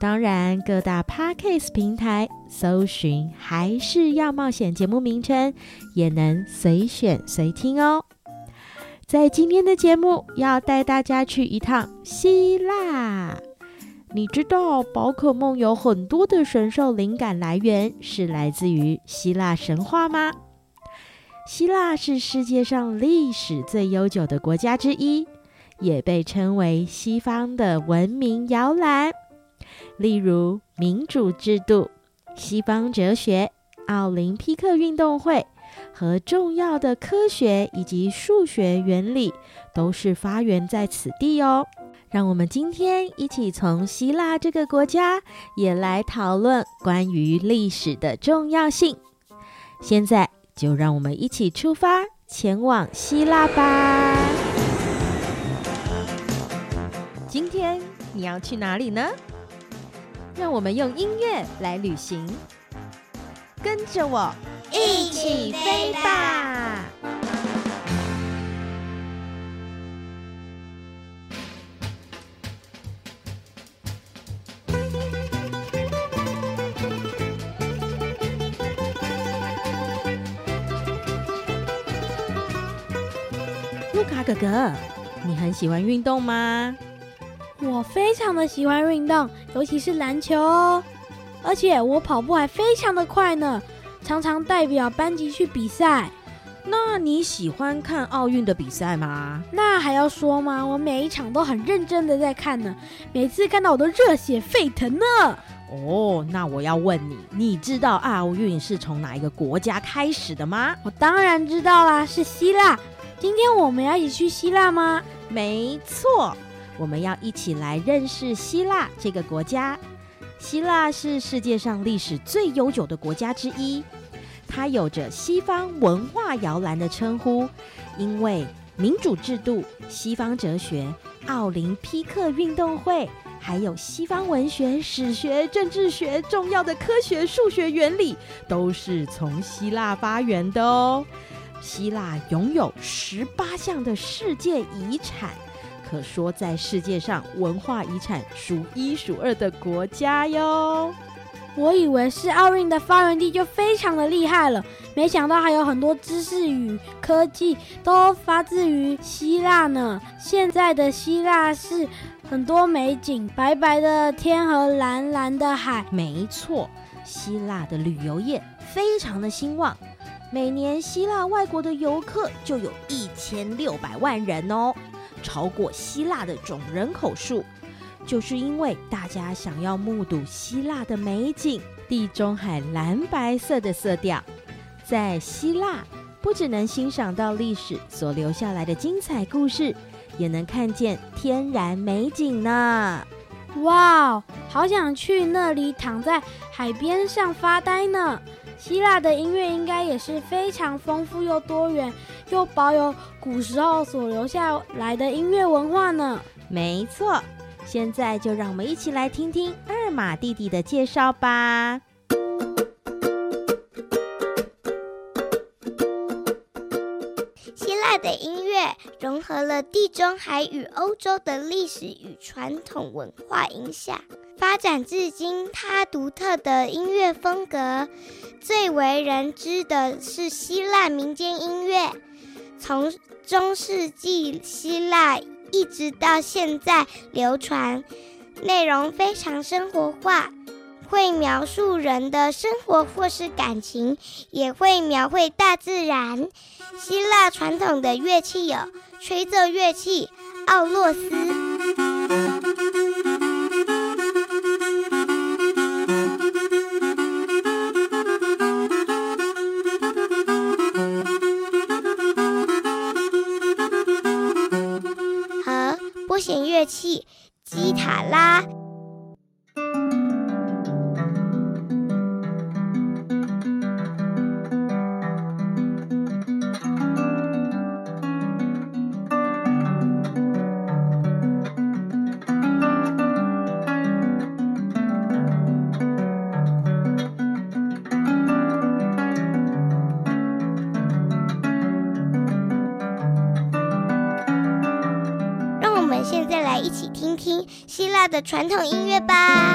当然，各大 Podcast 平台搜寻还是要冒险节目名称，也能随选随听哦。在今天的节目，要带大家去一趟希腊。你知道宝可梦有很多的神兽灵感来源是来自于希腊神话吗？希腊是世界上历史最悠久的国家之一，也被称为西方的文明摇篮。例如民主制度、西方哲学、奥林匹克运动会和重要的科学以及数学原理，都是发源在此地哦。让我们今天一起从希腊这个国家也来讨论关于历史的重要性。现在就让我们一起出发，前往希腊吧。今天你要去哪里呢？让我们用音乐来旅行，跟着我一起飞吧！路卡哥哥，你很喜欢运动吗？我非常的喜欢运动，尤其是篮球哦，而且我跑步还非常的快呢，常常代表班级去比赛。那你喜欢看奥运的比赛吗？那还要说吗？我每一场都很认真的在看呢，每次看到我都热血沸腾呢。哦，那我要问你，你知道奥运是从哪一个国家开始的吗？我当然知道啦，是希腊。今天我们要一起去希腊吗？没错。我们要一起来认识希腊这个国家。希腊是世界上历史最悠久的国家之一，它有着西方文化摇篮的称呼，因为民主制度、西方哲学、奥林匹克运动会，还有西方文学、史学、政治学，重要的科学、数学原理，都是从希腊发源的哦。希腊拥有十八项的世界遗产。可说，在世界上文化遗产数一数二的国家哟。我以为是奥运的发源地就非常的厉害了，没想到还有很多知识与科技都发自于希腊呢。现在的希腊是很多美景，白白的天和蓝蓝的海。没错，希腊的旅游业非常的兴旺，每年希腊外国的游客就有一千六百万人哦。超过希腊的总人口数，就是因为大家想要目睹希腊的美景，地中海蓝白色的色调。在希腊，不只能欣赏到历史所留下来的精彩故事，也能看见天然美景呢。哇，好想去那里躺在海边上发呆呢！希腊的音乐应该也是非常丰富又多元，又保有古时候所留下来的音乐文化呢。没错，现在就让我们一起来听听二马弟弟的介绍吧。希腊的音乐融合了地中海与欧洲的历史与传统文化影响。发展至今，它独特的音乐风格最为人知的是希腊民间音乐。从中世纪希腊一直到现在流传，内容非常生活化，会描述人的生活或是感情，也会描绘大自然。希腊传统的乐器有吹奏乐器奥洛斯。的传统音乐吧。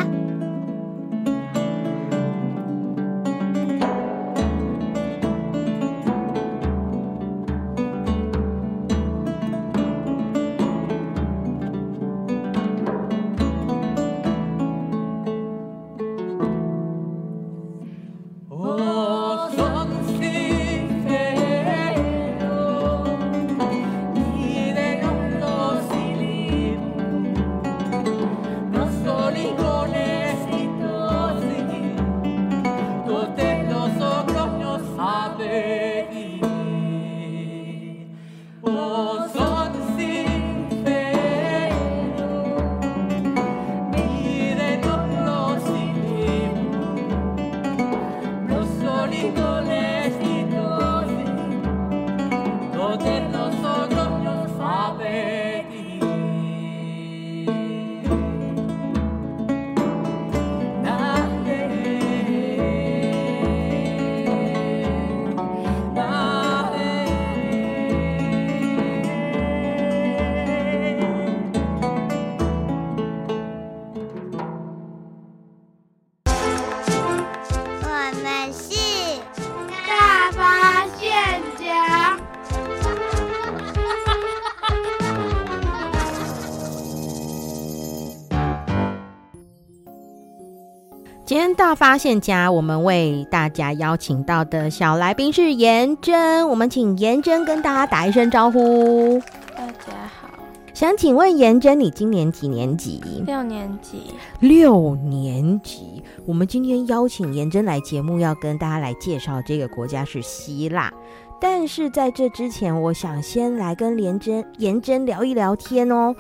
发现家，我们为大家邀请到的小来宾是颜真，我们请颜真跟大家打一声招呼。大家好，想请问颜真，你今年几年级？六年级。六年级，我们今天邀请颜真来节目，要跟大家来介绍这个国家是希腊。但是在这之前，我想先来跟颜真颜真聊一聊天哦。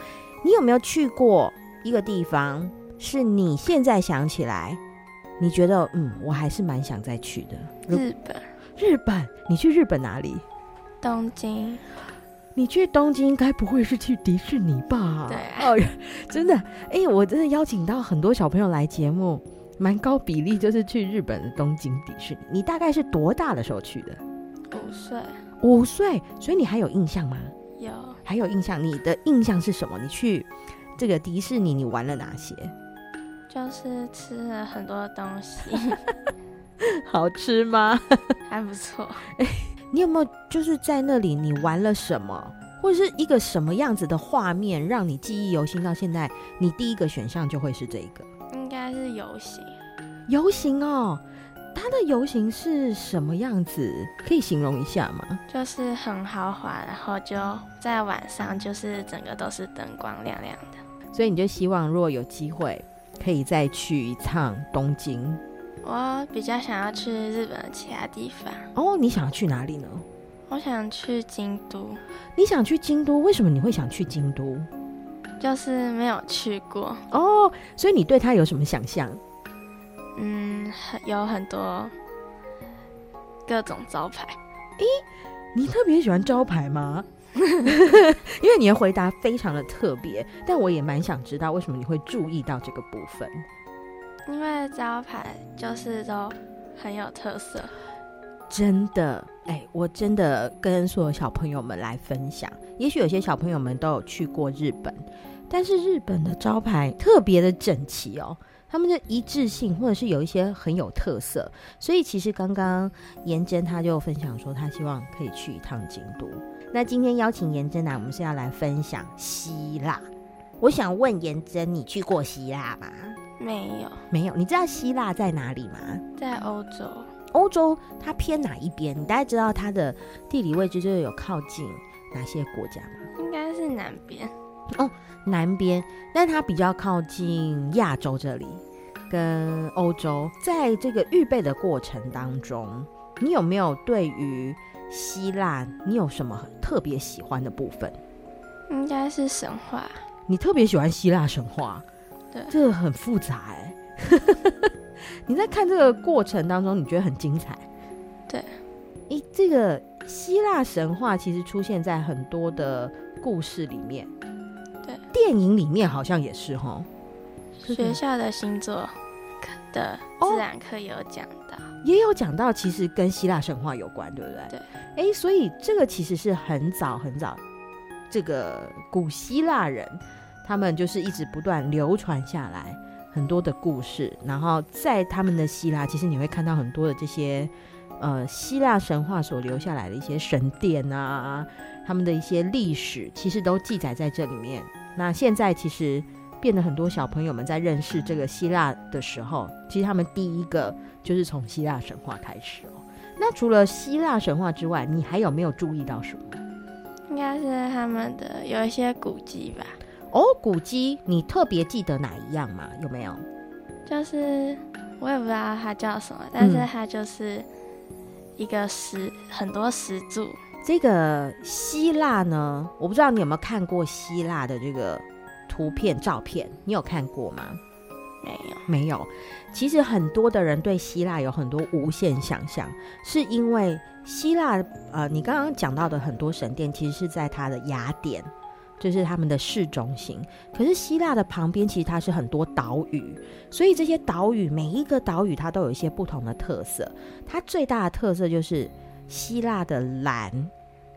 你有没有去过一个地方，是你现在想起来？你觉得嗯，我还是蛮想再去的。日本，日本，你去日本哪里？东京。你去东京，该不会是去迪士尼吧？对啊。哦，真的，哎、欸，我真的邀请到很多小朋友来节目，蛮高比例就是去日本的东京迪士尼。你大概是多大的时候去的？五岁。五岁，所以你还有印象吗？有。还有印象？你的印象是什么？你去这个迪士尼，你玩了哪些？就是吃了很多东西，好吃吗？还不错。哎、欸，你有没有就是在那里你玩了什么，或者是一个什么样子的画面让你记忆犹新到现在？你第一个选项就会是这个，应该是游行。游行哦，它的游行是什么样子？可以形容一下吗？就是很豪华，然后就在晚上，就是整个都是灯光亮亮的。所以你就希望如果有机会。可以再去一趟东京。我比较想要去日本的其他地方。哦，你想要去哪里呢？我想去京都。你想去京都？为什么你会想去京都？就是没有去过。哦，所以你对它有什么想象？嗯，有很多各种招牌。咦，你特别喜欢招牌吗？因为你的回答非常的特别，但我也蛮想知道为什么你会注意到这个部分。因为招牌就是都很有特色。真的，哎，我真的跟所有小朋友们来分享。也许有些小朋友们都有去过日本，但是日本的招牌特别的整齐哦，他们的一致性或者是有一些很有特色。所以其实刚刚颜真他就分享说，他希望可以去一趟京都。那今天邀请颜真来，我们是要来分享希腊。我想问颜真，你去过希腊吗？没有，没有。你知道希腊在哪里吗？在欧洲。欧洲它偏哪一边？你大概知道它的地理位置就是有靠近哪些国家吗？应该是南边哦，南边，但它比较靠近亚洲这里，跟欧洲。在这个预备的过程当中，你有没有对于希腊你有什么特别喜欢的部分？应该是神话。你特别喜欢希腊神话？对，这个很复杂哎。你在看这个过程当中，你觉得很精彩？对，咦，这个希腊神话其实出现在很多的故事里面，对，电影里面好像也是哈。学校的星座的自然课有讲到，哦，也有讲到，其实跟希腊神话有关，对不对？对，哎，所以这个其实是很早很早，这个古希腊人他们就是一直不断流传下来。很多的故事，然后在他们的希腊，其实你会看到很多的这些，呃，希腊神话所留下来的一些神殿啊，他们的一些历史，其实都记载在这里面。那现在其实变得很多小朋友们在认识这个希腊的时候，其实他们第一个就是从希腊神话开始哦。那除了希腊神话之外，你还有没有注意到什么？应该是他们的有一些古迹吧。哦，古迹，你特别记得哪一样吗？有没有？就是我也不知道它叫什么，但是它就是一个石，很多石柱。这个希腊呢，我不知道你有没有看过希腊的这个图片、照片，你有看过吗？没有，没有。其实很多的人对希腊有很多无限想象，是因为希腊，呃，你刚刚讲到的很多神殿，其实是在它的雅典。就是他们的市中心，可是希腊的旁边其实它是很多岛屿，所以这些岛屿每一个岛屿它都有一些不同的特色。它最大的特色就是希腊的蓝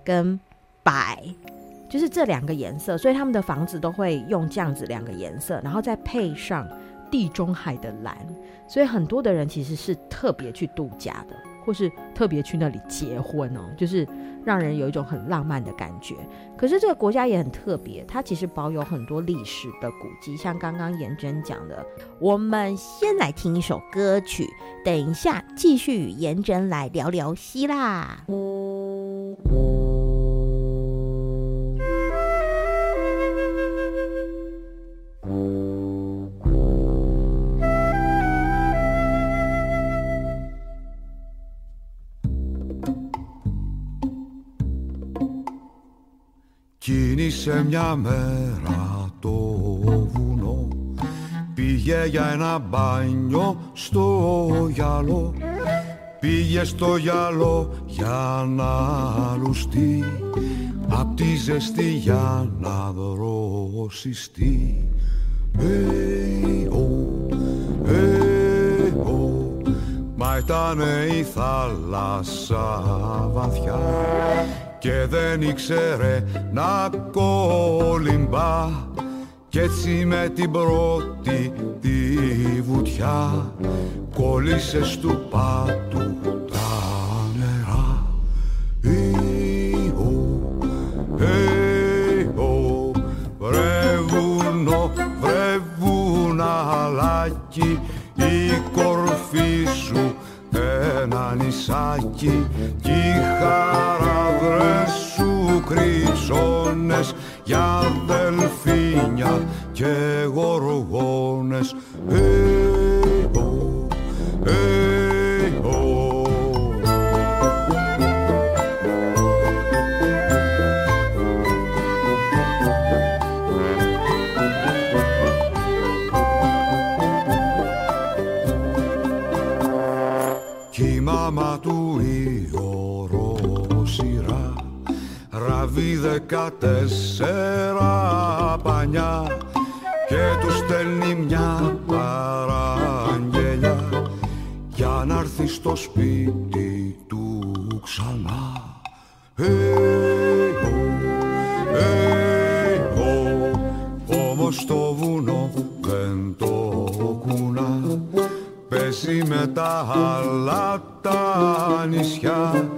跟白，就是这两个颜色，所以他们的房子都会用这样子两个颜色，然后再配上地中海的蓝，所以很多的人其实是特别去度假的，或是特别去那里结婚哦，就是。让人有一种很浪漫的感觉。可是这个国家也很特别，它其实保有很多历史的古迹，像刚刚颜真讲的。我们先来听一首歌曲，等一下继续与颜真来聊聊希腊。Κίνησε μια μέρα το βουνό. Πήγε για ένα μπάνιο στο γυαλό. Πήγε στο γυαλό για να λουστεί. Απ' τη ζεστή για να δροσιστεί. Hey. Μα ήταν η θάλασσα βαθιά και δεν ήξερε να κολυμπά. Κι έτσι με την πρώτη τη βουτιά κόλλησες στου πάτου τα νερά. Ιω, Ιω, βρε βουνό, βρε βουναλάκι η κορφή σου ένα νησάκι κι η χαράδρες σου κρυψώνες για δελφίνια και γοργόνες δεκατέσσερα πανιά και τους στέλνει μια παραγγελιά για να έρθει στο σπίτι του ξανά. Hey, όμως το βουνό δεν το κουνά πέσει με τα άλλα τα νησιά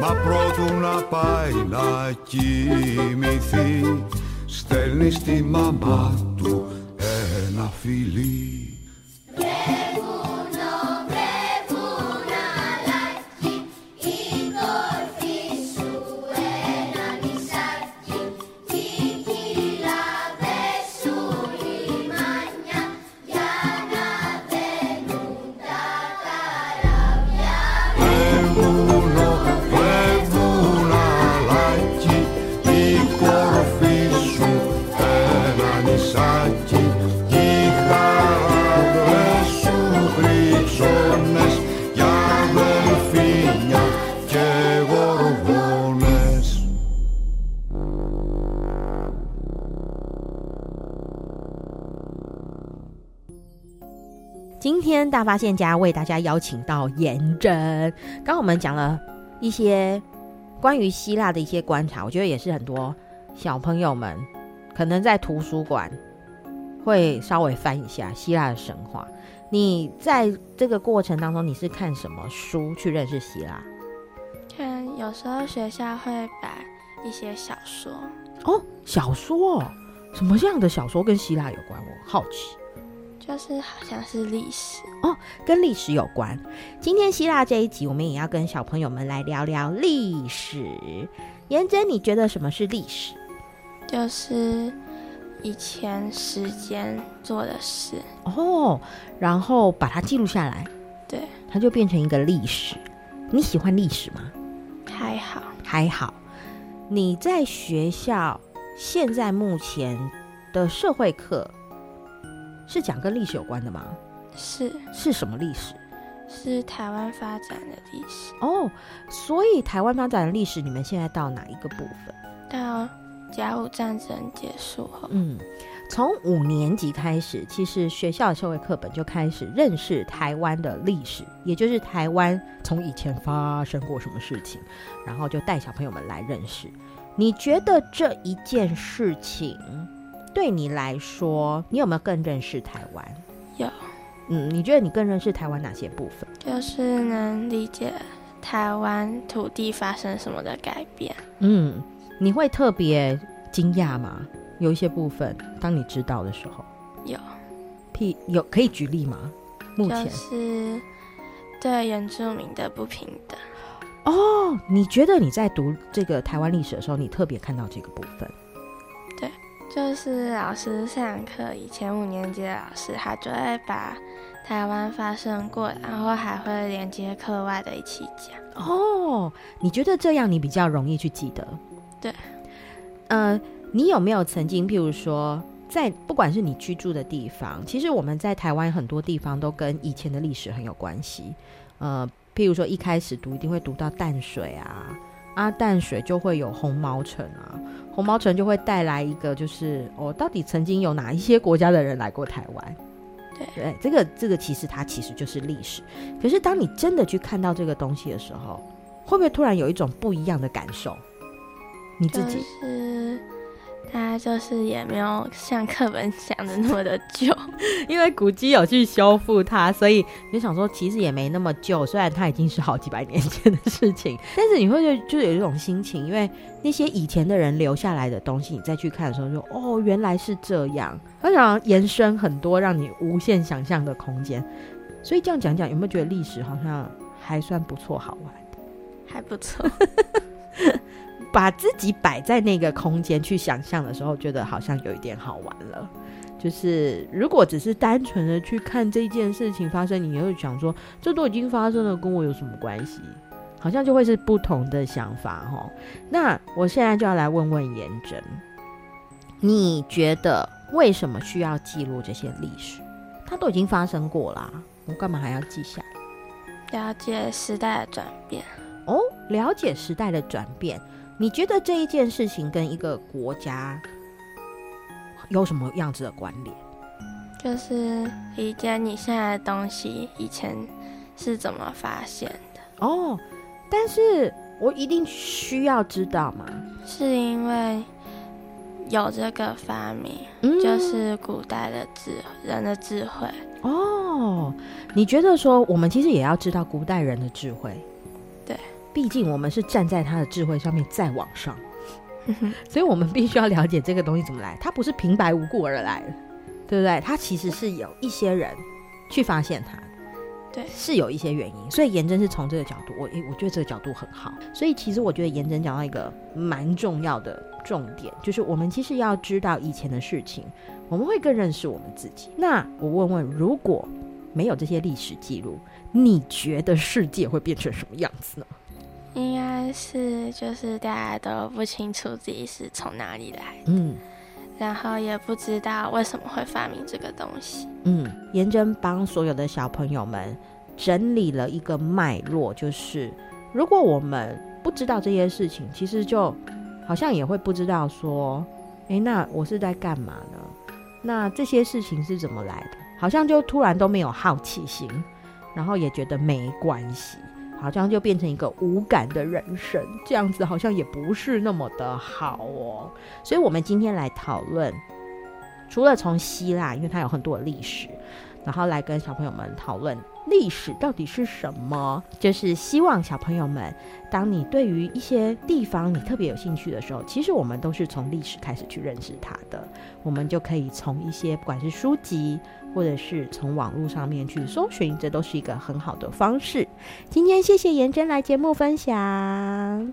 μα πρώτου να πάει να κοιμηθεί στέλνει στη μαμά του ένα φιλί 天大发现家为大家邀请到颜真。刚刚我们讲了一些关于希腊的一些观察，我觉得也是很多小朋友们可能在图书馆会稍微翻一下希腊的神话。你在这个过程当中，你是看什么书去认识希腊？看，有时候学校会摆一些小说。哦，小说，什么样的小说跟希腊有关？我好奇。就是好像是历史哦，跟历史有关。今天希腊这一集，我们也要跟小朋友们来聊聊历史。颜真，你觉得什么是历史？就是以前时间做的事哦，然后把它记录下来，对，它就变成一个历史。你喜欢历史吗？还好，还好。你在学校现在目前的社会课？是讲跟历史有关的吗？是。是什么历史？是台湾发展的历史。哦，所以台湾发展的历史，你们现在到哪一个部分？到甲午战争结束后。嗯，从五年级开始，其实学校的社会课本就开始认识台湾的历史，也就是台湾从以前发生过什么事情，然后就带小朋友们来认识。你觉得这一件事情？对你来说，你有没有更认识台湾？有。嗯，你觉得你更认识台湾哪些部分？就是能理解台湾土地发生什么的改变。嗯，你会特别惊讶吗？有一些部分，当你知道的时候，有。譬有可以举例吗？目前是对原住民的不平等。哦，你觉得你在读这个台湾历史的时候，你特别看到这个部分？就是老师上课，以前五年级的老师，他就会把台湾发生过，然后还会连接课外的一起讲。哦，你觉得这样你比较容易去记得？对。呃，你有没有曾经，譬如说，在不管是你居住的地方，其实我们在台湾很多地方都跟以前的历史很有关系。呃，譬如说一开始读一定会读到淡水啊。啊，淡水就会有红毛城啊，红毛城就会带来一个，就是哦，到底曾经有哪一些国家的人来过台湾？对，这个这个其实它其实就是历史。可是当你真的去看到这个东西的时候，会不会突然有一种不一样的感受？你自己？就是它就是也没有像课本讲的那么的旧，因为古迹有去修复它，所以你就想说其实也没那么旧。虽然它已经是好几百年前的事情，但是你会就就有一种心情，因为那些以前的人留下来的东西，你再去看的时候就，就哦原来是这样，而且延伸很多让你无限想象的空间。所以这样讲讲，有没有觉得历史好像还算不错，好玩？还不错。把自己摆在那个空间去想象的时候，觉得好像有一点好玩了。就是如果只是单纯的去看这件事情发生，你也会想说，这都已经发生了，跟我有什么关系？好像就会是不同的想法哈。那我现在就要来问问颜真，你觉得为什么需要记录这些历史？它都已经发生过啦，我干嘛还要记下来？了解时代的转变。哦，了解时代的转变，你觉得这一件事情跟一个国家有什么样子的关联？就是理解你现在的东西以前是怎么发现的。哦，但是我一定需要知道吗？是因为有这个发明，嗯，就是古代的智人的智慧。哦，你觉得说我们其实也要知道古代人的智慧？对，毕竟我们是站在他的智慧上面再往上，所以我们必须要了解这个东西怎么来。它不是平白无故而来的，对不对？它其实是有一些人去发现它，对，是有一些原因。所以颜真是从这个角度，我诶，我觉得这个角度很好。所以其实我觉得颜真讲到一个蛮重要的重点，就是我们其实要知道以前的事情。我们会更认识我们自己。那我问问，如果没有这些历史记录，你觉得世界会变成什么样子呢？应该是就是大家都不清楚自己是从哪里来，嗯，然后也不知道为什么会发明这个东西。嗯，颜真帮所有的小朋友们整理了一个脉络，就是如果我们不知道这些事情，其实就好像也会不知道说，诶，那我是在干嘛呢？那这些事情是怎么来的？好像就突然都没有好奇心，然后也觉得没关系，好像就变成一个无感的人生，这样子好像也不是那么的好哦。所以，我们今天来讨论，除了从希腊，因为它有很多的历史，然后来跟小朋友们讨论。历史到底是什么？就是希望小朋友们，当你对于一些地方你特别有兴趣的时候，其实我们都是从历史开始去认识它的。我们就可以从一些不管是书籍，或者是从网络上面去搜寻，这都是一个很好的方式。今天谢谢颜真来节目分享。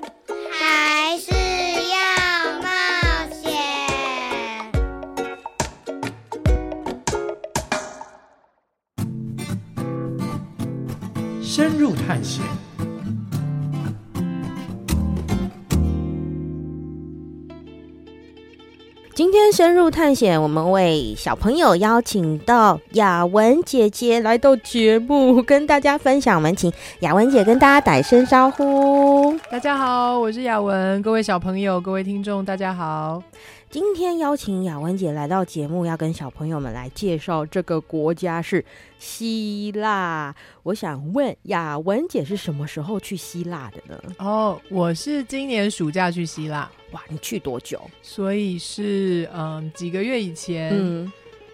深入探险。今天深入探险，我们为小朋友邀请到雅文姐姐来到节目，跟大家分享。我们请雅文姐跟大家打声招呼。大家好，我是雅文，各位小朋友、各位听众，大家好。今天邀请雅文姐来到节目，要跟小朋友们来介绍这个国家是希腊。我想问雅文姐是什么时候去希腊的呢？哦，我是今年暑假去希腊。哇，你去多久？所以是嗯几个月以前，嗯，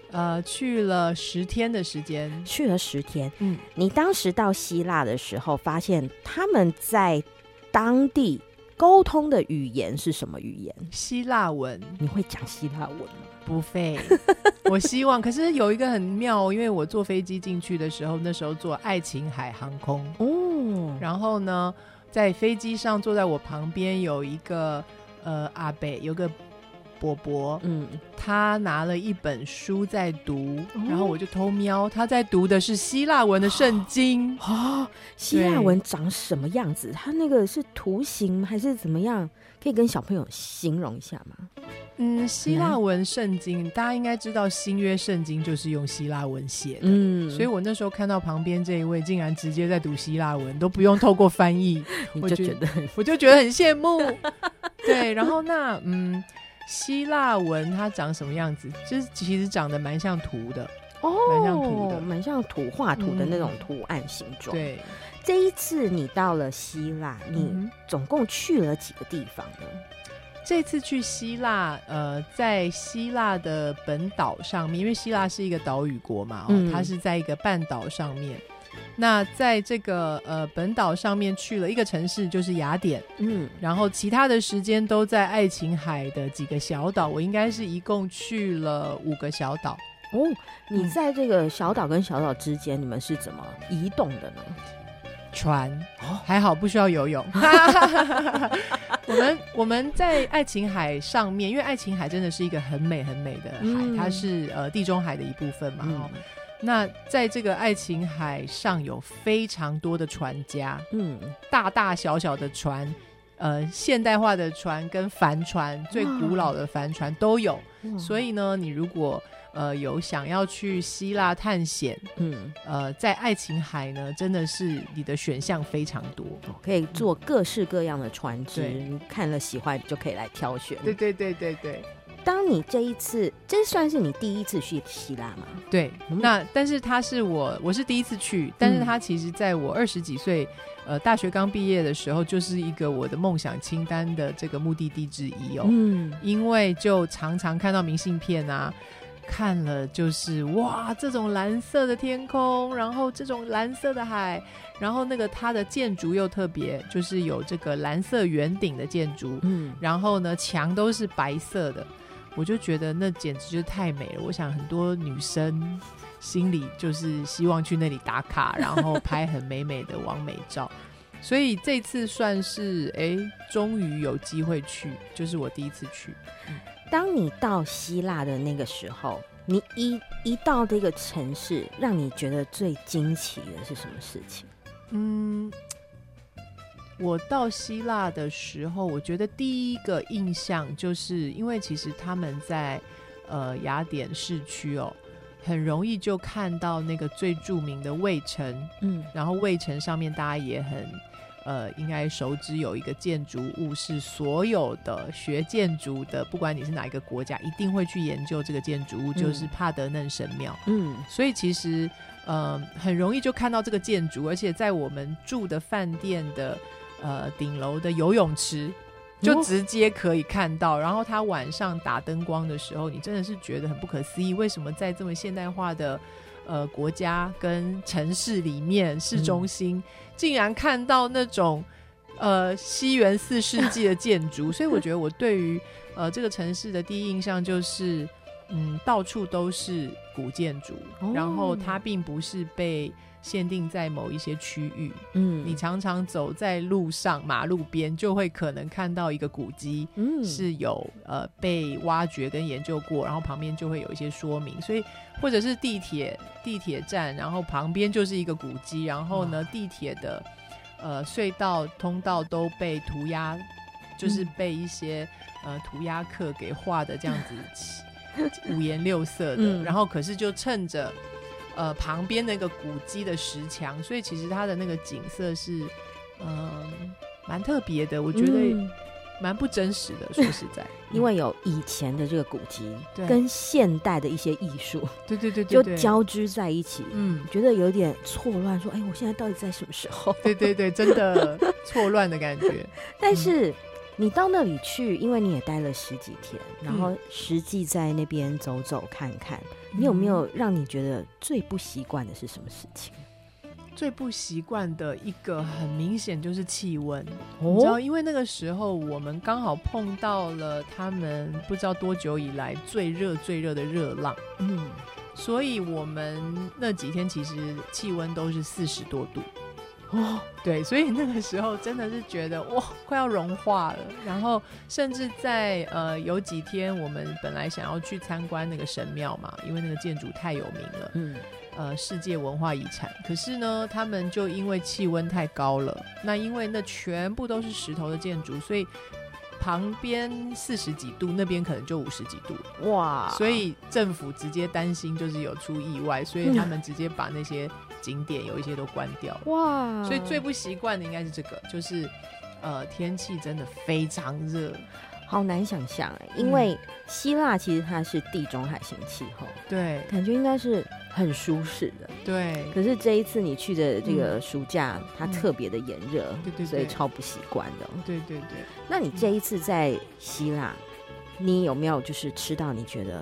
呃，去了十天的时间，去了十天。嗯，你当时到希腊的时候，发现他们在当地。沟通的语言是什么语言？希腊文。你会讲希腊文吗？不会。我希望，可是有一个很妙，因为我坐飞机进去的时候，那时候坐爱琴海航空哦。然后呢，在飞机上坐在我旁边有一个呃阿北，有个。伯伯，嗯，他拿了一本书在读，哦、然后我就偷瞄，他在读的是希腊文的圣经。哦，希腊文长什么样子？他那个是图形还是怎么样？可以跟小朋友形容一下吗？嗯，希腊文圣经，嗯、大家应该知道新约圣经就是用希腊文写的，嗯，所以我那时候看到旁边这一位竟然直接在读希腊文，都不用透过翻译，我就觉得，我就觉得很羡慕。对，然后那嗯。希腊文它长什么样子？就是其实长得蛮像图的哦，蛮像图的，蛮像图画图的那种图案形状。嗯。对，这一次你到了希腊，你总共去了几个地方呢？这次去希腊，呃，在希腊的本岛上面，因为希腊是一个岛屿国嘛，哦，嗯，它是在一个半岛上面。那在这个呃本岛上面去了一个城市，就是雅典，嗯，然后其他的时间都在爱琴海的几个小岛。我应该是一共去了五个小岛。哦，你在这个小岛跟小岛之间，你们是怎么移动的呢？船，哦，还好不需要游泳。我们我们在爱琴海上面，因为爱琴海真的是一个很美很美的海，嗯，它是呃地中海的一部分嘛，嗯那在这个爱琴海上有非常多的船家，嗯，大大小小的船，呃，现代化的船跟帆船，最古老的帆船都有。所以呢，你如果呃有想要去希腊探险，嗯，呃，在爱琴海呢，真的是你的选项非常多，可以坐各式各样的船只，你看了喜欢就可以来挑选。对对对对对。当你这一次，这算是你第一次去希腊吗？对，嗯、那但是他是我，我是第一次去，但是他其实在我二十几岁，呃，大学刚毕业的时候，就是一个我的梦想清单的这个目的地之一哦。嗯，因为就常常看到明信片啊，看了就是哇，这种蓝色的天空，然后这种蓝色的海，然后那个它的建筑又特别，就是有这个蓝色圆顶的建筑，嗯，然后呢，墙都是白色的。我就觉得那简直就是太美了。我想很多女生心里就是希望去那里打卡，然后拍很美美的完美照。所以这次算是哎，终于有机会去，就是我第一次去。当你到希腊的那个时候，你一一到这个城市，让你觉得最惊奇的是什么事情？嗯。我到希腊的时候，我觉得第一个印象就是，因为其实他们在呃雅典市区哦，很容易就看到那个最著名的卫城，嗯，然后卫城上面大家也很呃应该熟知有一个建筑物是所有的学建筑的，不管你是哪一个国家，一定会去研究这个建筑物，就是帕德嫩神庙，嗯，所以其实呃很容易就看到这个建筑，而且在我们住的饭店的。呃，顶楼的游泳池就直接可以看到，哦、然后它晚上打灯光的时候，你真的是觉得很不可思议，为什么在这么现代化的呃国家跟城市里面，市中心、嗯、竟然看到那种呃西元四世纪的 建筑？所以我觉得我对于呃这个城市的第一印象就是，嗯，到处都是古建筑，哦、然后它并不是被。限定在某一些区域，嗯，你常常走在路上，马路边就会可能看到一个古迹，嗯，是有呃被挖掘跟研究过，然后旁边就会有一些说明，所以或者是地铁地铁站，然后旁边就是一个古迹，然后呢，地铁的呃隧道通道都被涂鸦就是被一些、嗯、呃涂鸦客给画的这样子 五颜六色的，嗯、然后可是就趁着呃旁边那个古迹的石墙，所以其实它的那个景色是嗯蛮、呃、特别的，我觉得。嗯蛮不真实的，说实在，因为有以前的这个古迹，跟现代的一些艺术，对对对，就交织在一起，嗯，觉得有点错乱，说，哎，我现在到底在什么时候？对对对，真的错乱的感觉。但是你到那里去，因为你也待了十几天，然后实际在那边走走看看，你有没有让你觉得最不习惯的是什么事情？最不习惯的一个很明显就是气温，哦、你知道，因为那个时候我们刚好碰到了他们不知道多久以来最热最热的热浪，嗯，所以我们那几天其实气温都是四十多度，哦，对，所以那个时候真的是觉得哇，快要融化了。然后甚至在呃有几天我们本来想要去参观那个神庙嘛，因为那个建筑太有名了，嗯。呃，世界文化遗产。可是呢，他们就因为气温太高了，那因为那全部都是石头的建筑，所以旁边四十几度，那边可能就五十几度。哇！所以政府直接担心就是有出意外，所以他们直接把那些景点有一些都关掉了。哇！所以最不习惯的应该是这个，就是呃，天气真的非常热。好难想象哎，因为希腊其实它是地中海型气候，对，感觉应该是很舒适的，对。可是这一次你去的这个暑假，嗯、它特别的炎热，对，对对，所以超不习惯的。对对对。那你这一次在希腊，你有没有就是吃到你觉得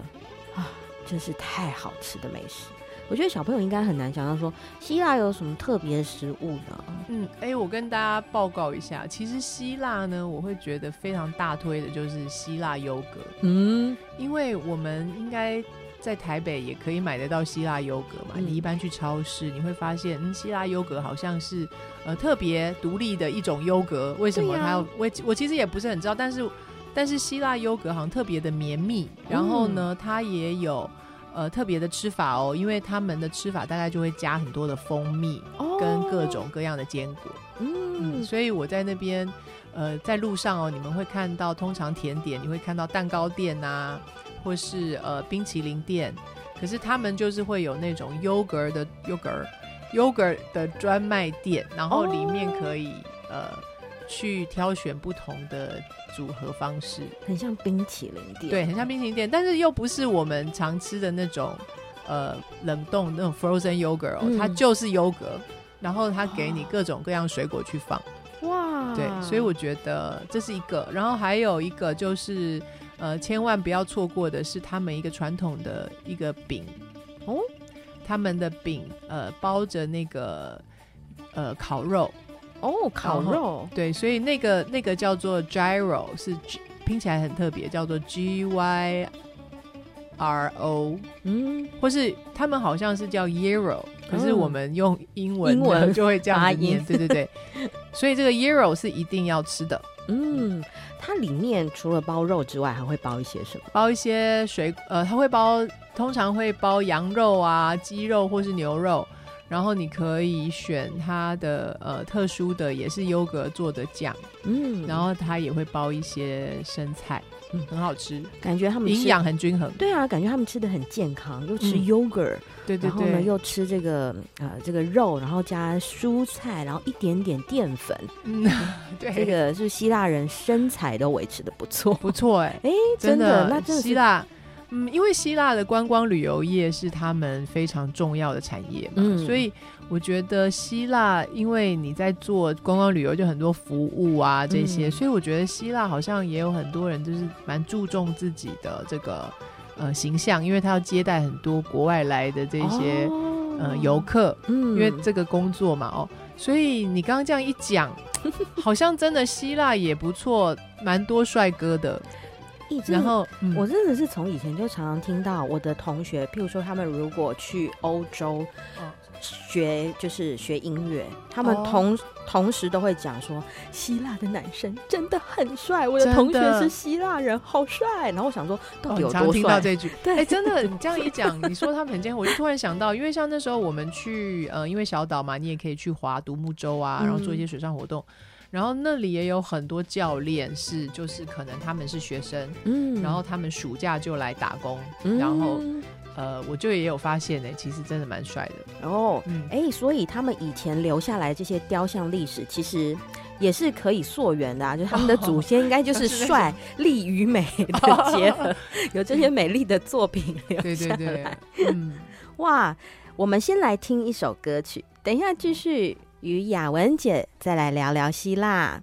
啊，真是太好吃的美食？我觉得小朋友应该很难想象说希腊有什么特别的食物呢？嗯，哎、欸，我跟大家报告一下，其实希腊呢，我会觉得非常大推的就是希腊优格。嗯，因为我们应该在台北也可以买得到希腊优格嘛。嗯、你一般去超市，你会发现，嗯，希腊优格好像是呃特别独立的一种优格。为什么它我我其实也不是很知道，但是但是希腊优格好像特别的绵密，然后呢，它也有。呃，特别的吃法哦，因为他们的吃法大概就会加很多的蜂蜜，跟各种各样的坚果。哦、嗯，嗯，所以我在那边，呃，在路上哦，你们会看到，通常甜点你会看到蛋糕店啊，或是呃冰淇淋店，可是他们就是会有那种 yogurt 的 yogurt yogurt 的专卖店，然后里面可以、哦、呃。去挑选不同的组合方式，很像冰淇淋店，对，很像冰淇淋店，但是又不是我们常吃的那种，呃，冷冻那种 frozen yogurt，、哦嗯、它就是优格，然后它给你各种各样水果去放，哇，对，所以我觉得这是一个，然后还有一个就是，呃，千万不要错过的是他们一个传统的一个饼，哦，他们的饼，呃，包着那个，呃，烤肉。哦，烤肉对，所以那个那个叫做 gyro，是拼起来很特别，叫做 G Y R O，嗯，或是他们好像是叫 Euro，可是我们用英文英文就会这样念，对对对，所以这个 Euro 是一定要吃的。嗯，它里面除了包肉之外，还会包一些什么？包一些水，呃，它会包，通常会包羊肉啊、鸡肉或是牛肉。然后你可以选它的呃特殊的，也是优格做的酱，嗯，然后它也会包一些生菜，嗯，很好吃，感觉他们营养很均衡。对啊，感觉他们吃的很健康，又吃优格，对对对，然后呢又吃这个呃这个肉，然后加蔬菜，然后一点点淀粉，嗯，对，这个是希腊人身材都维持的不错，不错哎，哎，真的，那真的希腊。嗯，因为希腊的观光旅游业是他们非常重要的产业嘛，嗯、所以我觉得希腊，因为你在做观光旅游，就很多服务啊这些，嗯、所以我觉得希腊好像也有很多人就是蛮注重自己的这个呃形象，因为他要接待很多国外来的这些、哦、呃游客，嗯，因为这个工作嘛，哦，所以你刚刚这样一讲，好像真的希腊也不错，蛮多帅哥的。然后，嗯、我真的是从以前就常常听到我的同学，譬如说他们如果去欧洲，学就是学音乐，他们同、哦、同时都会讲说，希腊的男生真的很帅。我的同学是希腊人，好帅。然后我想说，到底有多帅？哦、听到这句，对，哎，真的，你这样一讲，你说他们很健，我就突然想到，因为像那时候我们去，呃，因为小岛嘛，你也可以去划独木舟啊，然后做一些水上活动。嗯然后那里也有很多教练是，就是可能他们是学生，嗯，然后他们暑假就来打工，嗯、然后呃，我就也有发现呢，其实真的蛮帅的。哦，哎、嗯，所以他们以前留下来这些雕像历史，其实也是可以溯源的啊，就他们的祖先应该就是帅、力与美的结合，有这些美丽的作品留下来，对对对，嗯，哇，我们先来听一首歌曲，等一下继续。与雅文姐再来聊聊希腊。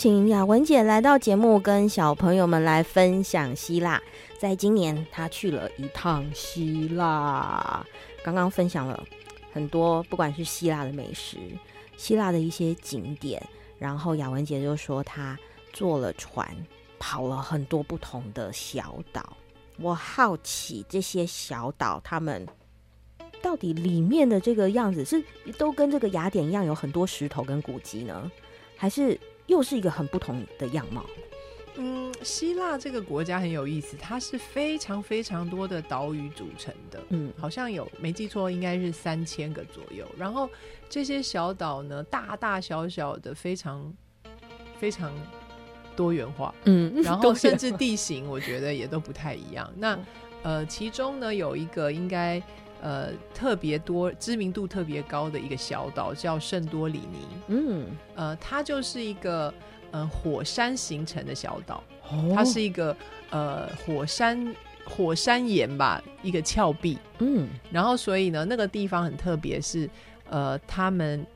请雅文姐来到节目，跟小朋友们来分享希腊。在今年，她去了一趟希腊，刚刚分享了很多，不管是希腊的美食、希腊的一些景点。然后雅文姐就说，她坐了船，跑了很多不同的小岛。我好奇这些小岛，他们到底里面的这个样子，是都跟这个雅典一样，有很多石头跟古迹呢，还是？又是一个很不同的样貌。嗯，希腊这个国家很有意思，它是非常非常多的岛屿组成的。嗯，好像有没记错，应该是三千个左右。然后这些小岛呢，大大小小的，非常非常多元化。嗯，然后 甚至地形，我觉得也都不太一样。那呃，其中呢有一个应该。呃，特别多知名度特别高的一个小岛叫圣多里尼。嗯，呃，它就是一个嗯、呃、火山形成的小岛，哦它是一个呃火山火山岩吧，一个峭壁。嗯，然后所以呢，那个地方很特别，是呃他们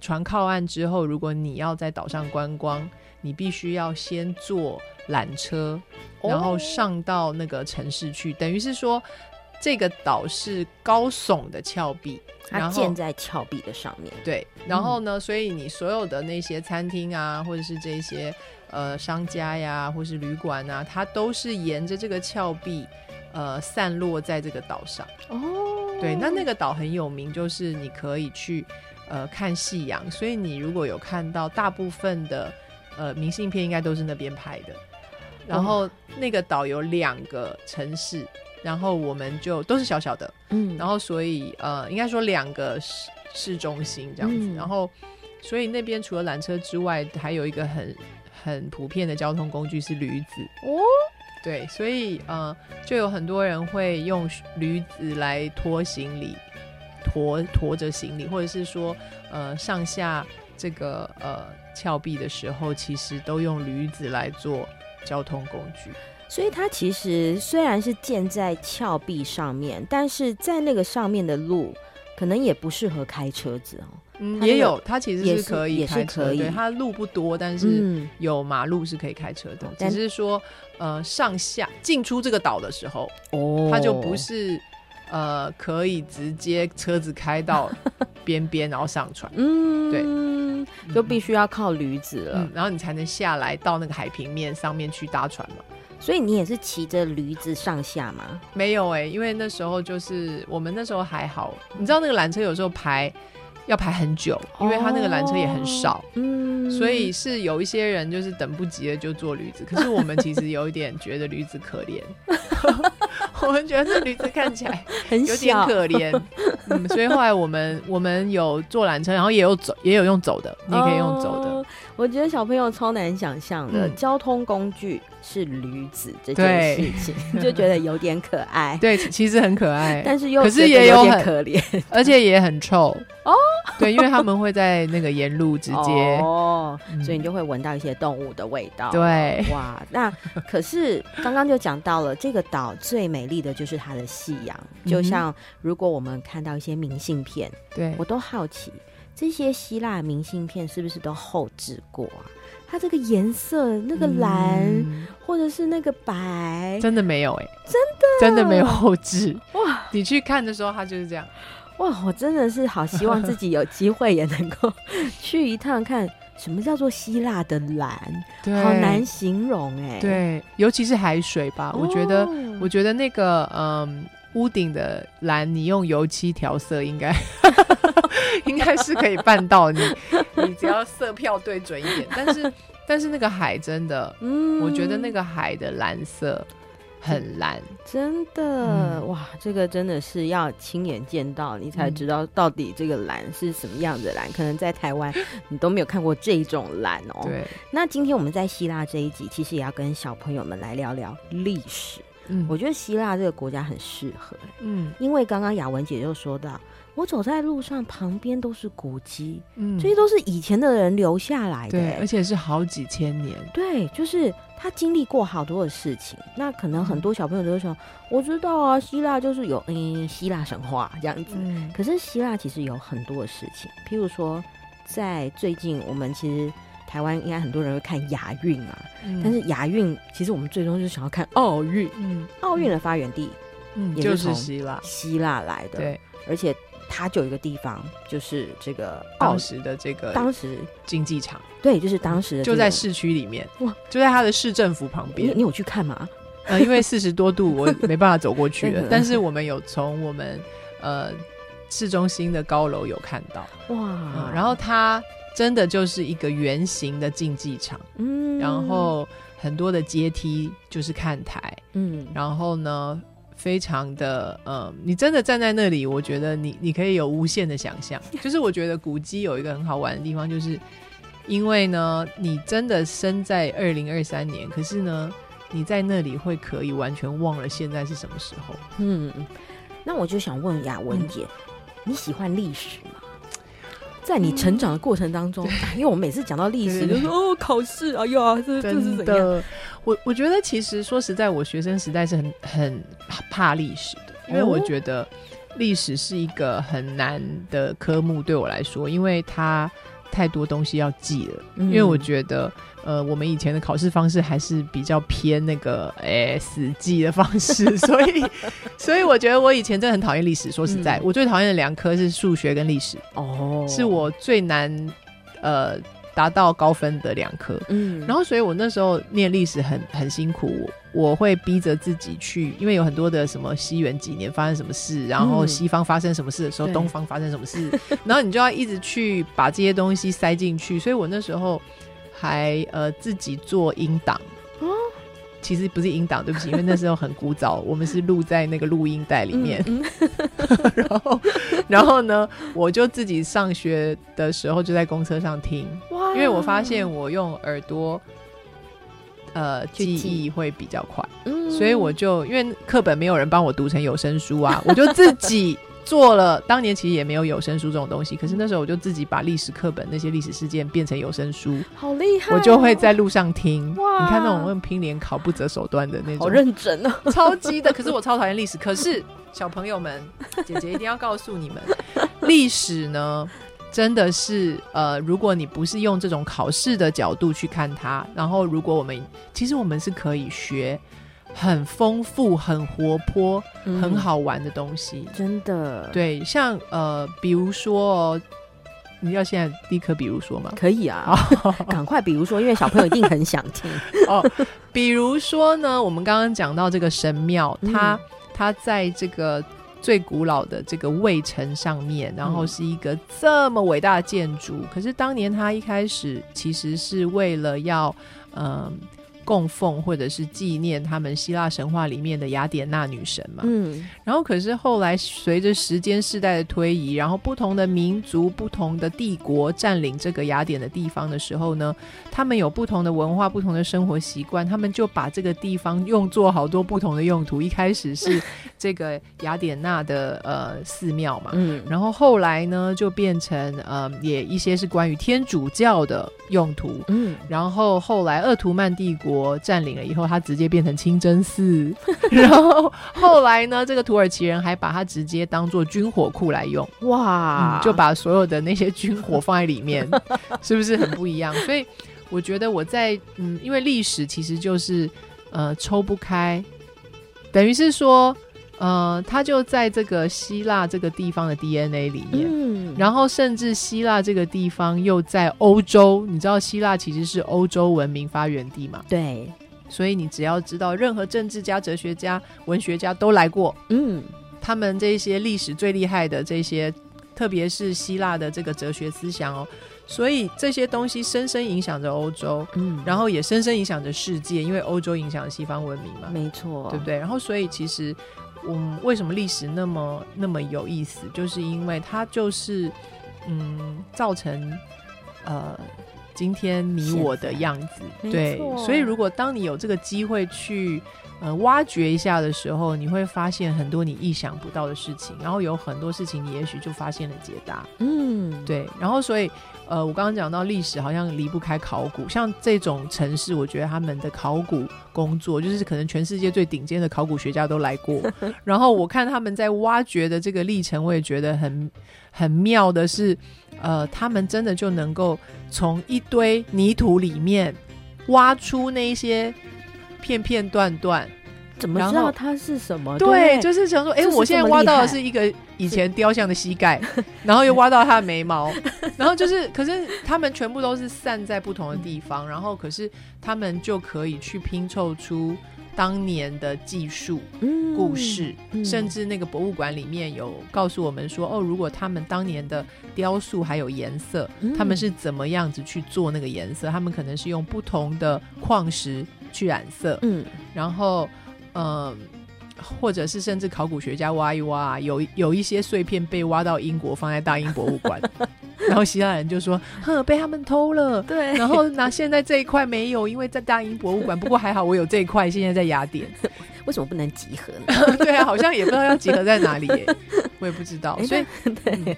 船靠岸之后，如果你要在岛上观光，你必须要先坐缆车，然后上到那个城市去，等于是说。这个岛是高耸的峭壁，它建在峭壁的上面。对，然后呢，嗯、所以你所有的那些餐厅啊，或者是这些呃商家呀，或是旅馆啊，它都是沿着这个峭壁呃散落在这个岛上。哦，对，那那个岛很有名，就是你可以去呃看夕阳。所以你如果有看到大部分的呃明信片，应该都是那边拍的。然后那个岛有两个城市。然后我们就都是小小的，嗯，然后所以呃，应该说两个市市中心这样子，嗯、然后所以那边除了缆车之外，还有一个很很普遍的交通工具是驴子哦，对，所以呃，就有很多人会用驴子来拖行李，驮驮着行李，或者是说呃上下这个呃峭壁的时候，其实都用驴子来做交通工具。所以它其实虽然是建在峭壁上面，但是在那个上面的路可能也不适合开车子哦。嗯，也有，它其实是可以开车，可以。对，它路不多，但是有马路是可以开车的。嗯、只是说，呃，上下进出这个岛的时候，哦，它就不是呃可以直接车子开到 边边然后上船。嗯，对，就必须要靠驴子了、嗯，然后你才能下来到那个海平面上面去搭船嘛。所以你也是骑着驴子上下吗？没有哎、欸，因为那时候就是我们那时候还好，你知道那个缆车有时候排要排很久，因为他那个缆车也很少，嗯、哦，所以是有一些人就是等不及了就坐驴子，可是我们其实有一点觉得驴子可怜，我们觉得这驴子看起来很有点可怜，嗯，所以后来我们我们有坐缆车，然后也有走，也有用走的，你也可以用走的。哦我觉得小朋友超难想象的，嗯、交通工具是驴子这件事情，就觉得有点可爱。对，其实很可爱，但是又可是也有点可怜，而且也很臭哦。对，因为他们会在那个沿路直接哦，嗯、所以你就会闻到一些动物的味道。对，哇，那可是刚刚就讲到了这个岛最美丽的就是它的夕阳，就像如果我们看到一些明信片，对我都好奇。这些希腊明信片是不是都后置过啊？它这个颜色，那个蓝，嗯、或者是那个白，真的没有哎、欸，真的真的没有后置哇！你去看的时候，它就是这样哇！我真的是好希望自己有机会也能够 去一趟，看什么叫做希腊的蓝，对好难形容哎、欸。对，尤其是海水吧，哦、我觉得，我觉得那个嗯。屋顶的蓝，你用油漆调色应该 应该是可以办到你。你 你只要色票对准一点，但是但是那个海真的，嗯，我觉得那个海的蓝色很蓝，真的、嗯、哇，这个真的是要亲眼见到你才知道到底这个蓝是什么样的蓝。嗯、可能在台湾你都没有看过这种蓝哦。对，那今天我们在希腊这一集，其实也要跟小朋友们来聊聊历史。嗯，我觉得希腊这个国家很适合，嗯，因为刚刚雅文姐就说到，我走在路上旁边都是古迹，嗯，这些都是以前的人留下来的，对，而且是好几千年，对，就是他经历过好多的事情。那可能很多小朋友都会说，我知道啊，希腊就是有嗯希腊神话这样子，嗯，可是希腊其实有很多的事情，譬如说，在最近我们其实。台湾应该很多人会看亚运嘛，嗯、但是亚运其实我们最终就是想要看奥运。嗯，奥运的发源地，嗯，也就是希腊，希腊来的。对，而且它就有一个地方，就是这个当时的这个当时竞技场，对，就是当时的、这个、就在市区里面，哇，就在它的市政府旁边。你你有去看吗？呃，因为四十多度，我没办法走过去了。但是我们有从我们呃市中心的高楼有看到，哇、嗯，然后它。真的就是一个圆形的竞技场，嗯，然后很多的阶梯就是看台，嗯，然后呢，非常的，呃，你真的站在那里，我觉得你你可以有无限的想象。就是我觉得古迹有一个很好玩的地方，就是因为呢，你真的生在二零二三年，可是呢，你在那里会可以完全忘了现在是什么时候。嗯，那我就想问雅文姐，嗯，你喜欢历史吗？在你成长的过程当中，因为我们每次讲到历史，就说哦，考试，哎呀，这这是怎样？我我觉得其实说实在，我学生时代是很很怕历史的，因为我觉得历史是一个很难的科目对我来说，因为它太多东西要记了。嗯、因为我觉得，呃，我们以前的考试方式还是比较偏那个诶、欸、死记的方式，所以所以我觉得我以前真的很讨厌历史。说实在，嗯、我最讨厌的两科是数学跟历史，哦，是我最难呃。达到高分的两科，嗯，然后所以我那时候念历史很很辛苦，我会逼着自己去，因为有很多的什么西元几年发生什么事，然后西方发生什么事的时候，嗯、东方发生什么事，然后你就要一直去把这些东西塞进去，所以我那时候还呃自己做音档。其实不是音档，对不起，因为那时候很古早，我们是录在那个录音带里面。嗯嗯、然后，然后呢，我就自己上学的时候就在公车上听，哇因为我发现我用耳朵，呃，记忆会比较快，嗯、所以我就因为课本没有人帮我读成有声书啊，我就自己。做了，当年其实也没有有声书这种东西，可是那时候我就自己把历史课本那些历史事件变成有声书，好厉害、哦！我就会在路上听，哇你看那种用拼联考不择手段的那种，好认真哦，超级的。可是我超讨厌历史，可是小朋友们，姐姐一定要告诉你们，历史呢，真的是呃，如果你不是用这种考试的角度去看它，然后如果我们其实我们是可以学。很丰富、很活泼、嗯、很好玩的东西，真的。对，像呃，比如说，你要现在立刻比如说吗？可以啊，赶快比如说，因为小朋友一定很想听 哦。比如说呢，我们刚刚讲到这个神庙，它、嗯、它在这个最古老的这个卫城上面，然后是一个这么伟大的建筑。嗯、可是当年它一开始其实是为了要嗯。呃供奉或者是纪念他们希腊神话里面的雅典娜女神嘛，嗯，然后可是后来随着时间世代的推移，然后不同的民族、不同的帝国占领这个雅典的地方的时候呢，他们有不同的文化、不同的生活习惯，他们就把这个地方用作好多不同的用途。一开始是 这个雅典娜的呃寺庙嘛，嗯，然后后来呢就变成呃也一些是关于天主教的用途，嗯，然后后来鄂图曼帝国。国占领了以后，它直接变成清真寺。然后后来呢，这个土耳其人还把它直接当做军火库来用。哇、嗯，就把所有的那些军火放在里面，是不是很不一样？所以我觉得我在嗯，因为历史其实就是呃抽不开，等于是说。呃，他就在这个希腊这个地方的 DNA 里面，嗯，然后甚至希腊这个地方又在欧洲，你知道希腊其实是欧洲文明发源地嘛？对，所以你只要知道，任何政治家、哲学家、文学家都来过，嗯，他们这些历史最厉害的这些，特别是希腊的这个哲学思想哦，所以这些东西深深影响着欧洲，嗯，然后也深深影响着世界，因为欧洲影响西方文明嘛，没错，对不对？然后所以其实。嗯，为什么历史那么那么有意思？就是因为它就是嗯，造成呃今天你我的样子。对，所以如果当你有这个机会去呃挖掘一下的时候，你会发现很多你意想不到的事情，然后有很多事情你也许就发现了解答。嗯，对。然后所以呃，我刚刚讲到历史好像离不开考古，像这种城市，我觉得他们的考古。工作就是可能全世界最顶尖的考古学家都来过，然后我看他们在挖掘的这个历程，我也觉得很很妙的是，呃，他们真的就能够从一堆泥土里面挖出那些片片段段。怎么知道它是什么？对，就是想说，哎、欸，我现在挖到的是一个以前雕像的膝盖，然后又挖到它的眉毛，然后就是，可是他们全部都是散在不同的地方，然后可是他们就可以去拼凑出当年的技术、嗯、故事，嗯、甚至那个博物馆里面有告诉我们说，哦，如果他们当年的雕塑还有颜色，嗯、他们是怎么样子去做那个颜色？他们可能是用不同的矿石去染色，嗯，然后。嗯，或者是甚至考古学家挖一挖，有有一些碎片被挖到英国，放在大英博物馆，然后希腊人就说：“哼，被他们偷了。”对，然后那现在这一块没有，因为在大英博物馆。不过还好，我有这一块，现在在雅典。为什么不能集合呢？对啊，好像也不知道要集合在哪里耶。我也不知道。欸、所以对，因为、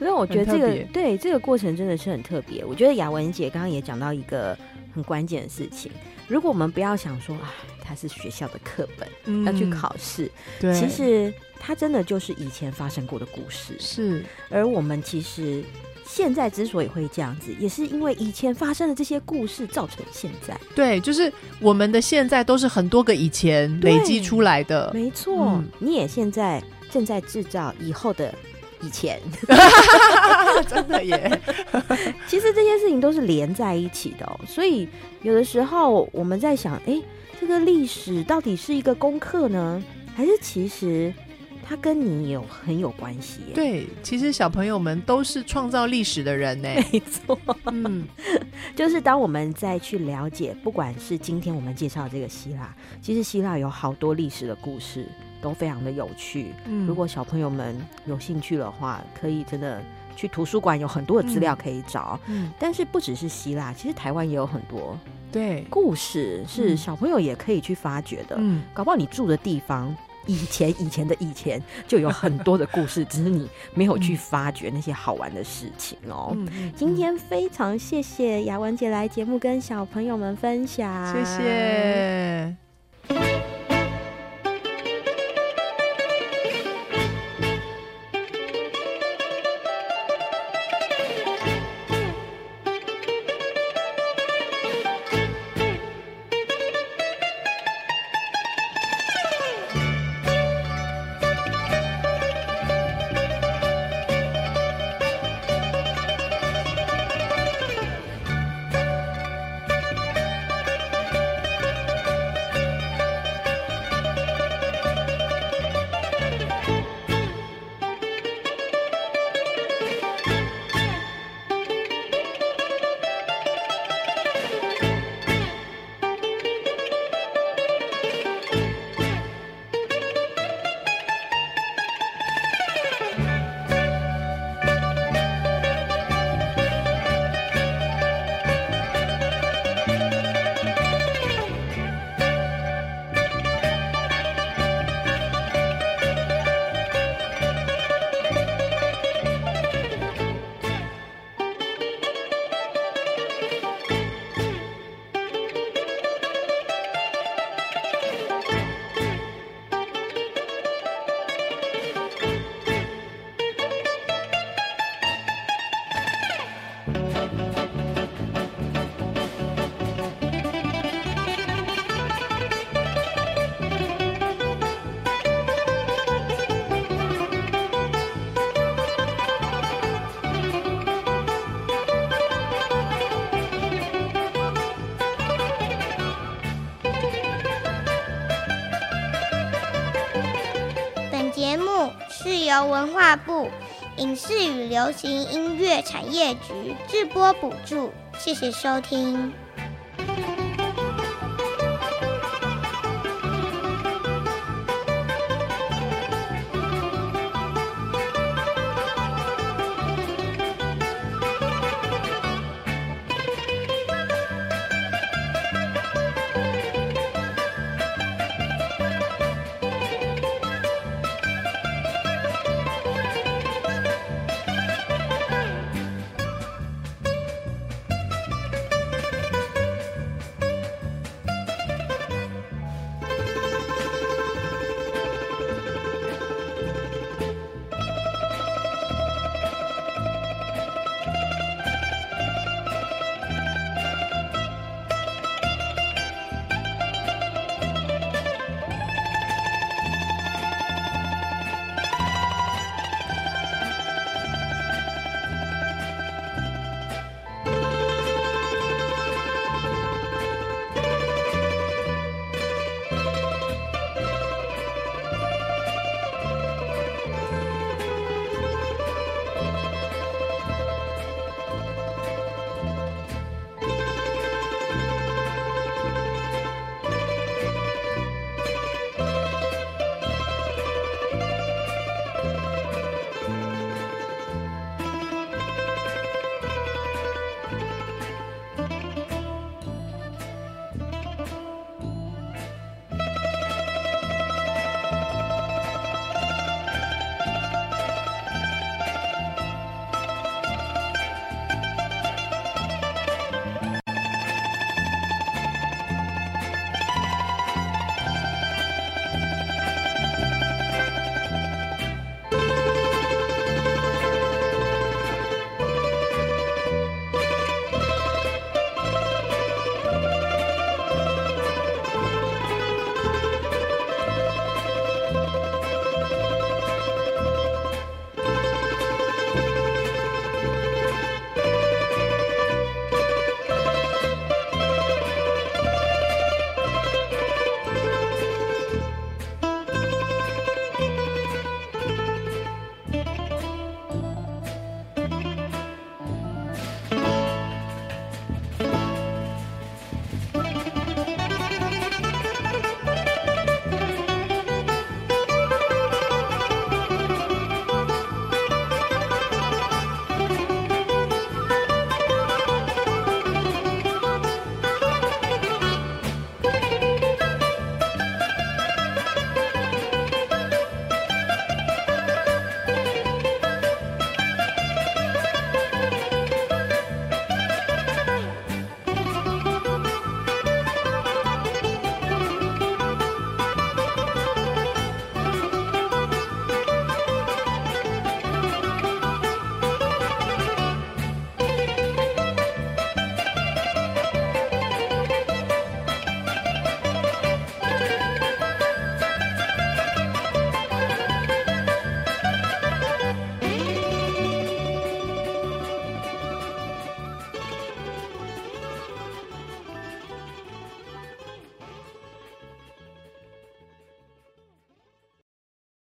嗯、我觉得这个对这个过程真的是很特别。我觉得雅文姐刚刚也讲到一个很关键的事情，如果我们不要想说啊，它是学校的课本、嗯、要去考试，对，其实它真的就是以前发生过的故事。是，而我们其实。现在之所以会这样子，也是因为以前发生的这些故事造成现在。对，就是我们的现在都是很多个以前累积出来的。没错，嗯，你也现在正在制造以后的以前。真的耶！其实这些事情都是连在一起的哦。所以有的时候我们在想，哎，这个历史到底是一个功课呢，还是其实？它跟你有很有关系。对，其实小朋友们都是创造历史的人呢。没错，嗯，就是当我们再去了解，不管是今天我们介绍这个希腊，其实希腊有好多历史的故事，都非常的有趣。嗯，如果小朋友们有兴趣的话，可以真的去图书馆，有很多的资料可以找。嗯，但是不只是希腊，其实台湾也有很多对故事，是小朋友也可以去发掘的。嗯，搞不好你住的地方。以前以前的以前就有很多的故事，只是你没有去发掘那些好玩的事情哦。嗯嗯嗯、今天非常谢谢雅文姐来节目跟小朋友们分享，谢谢。由文化部影视与流行音乐产业局制播补助，谢谢收听。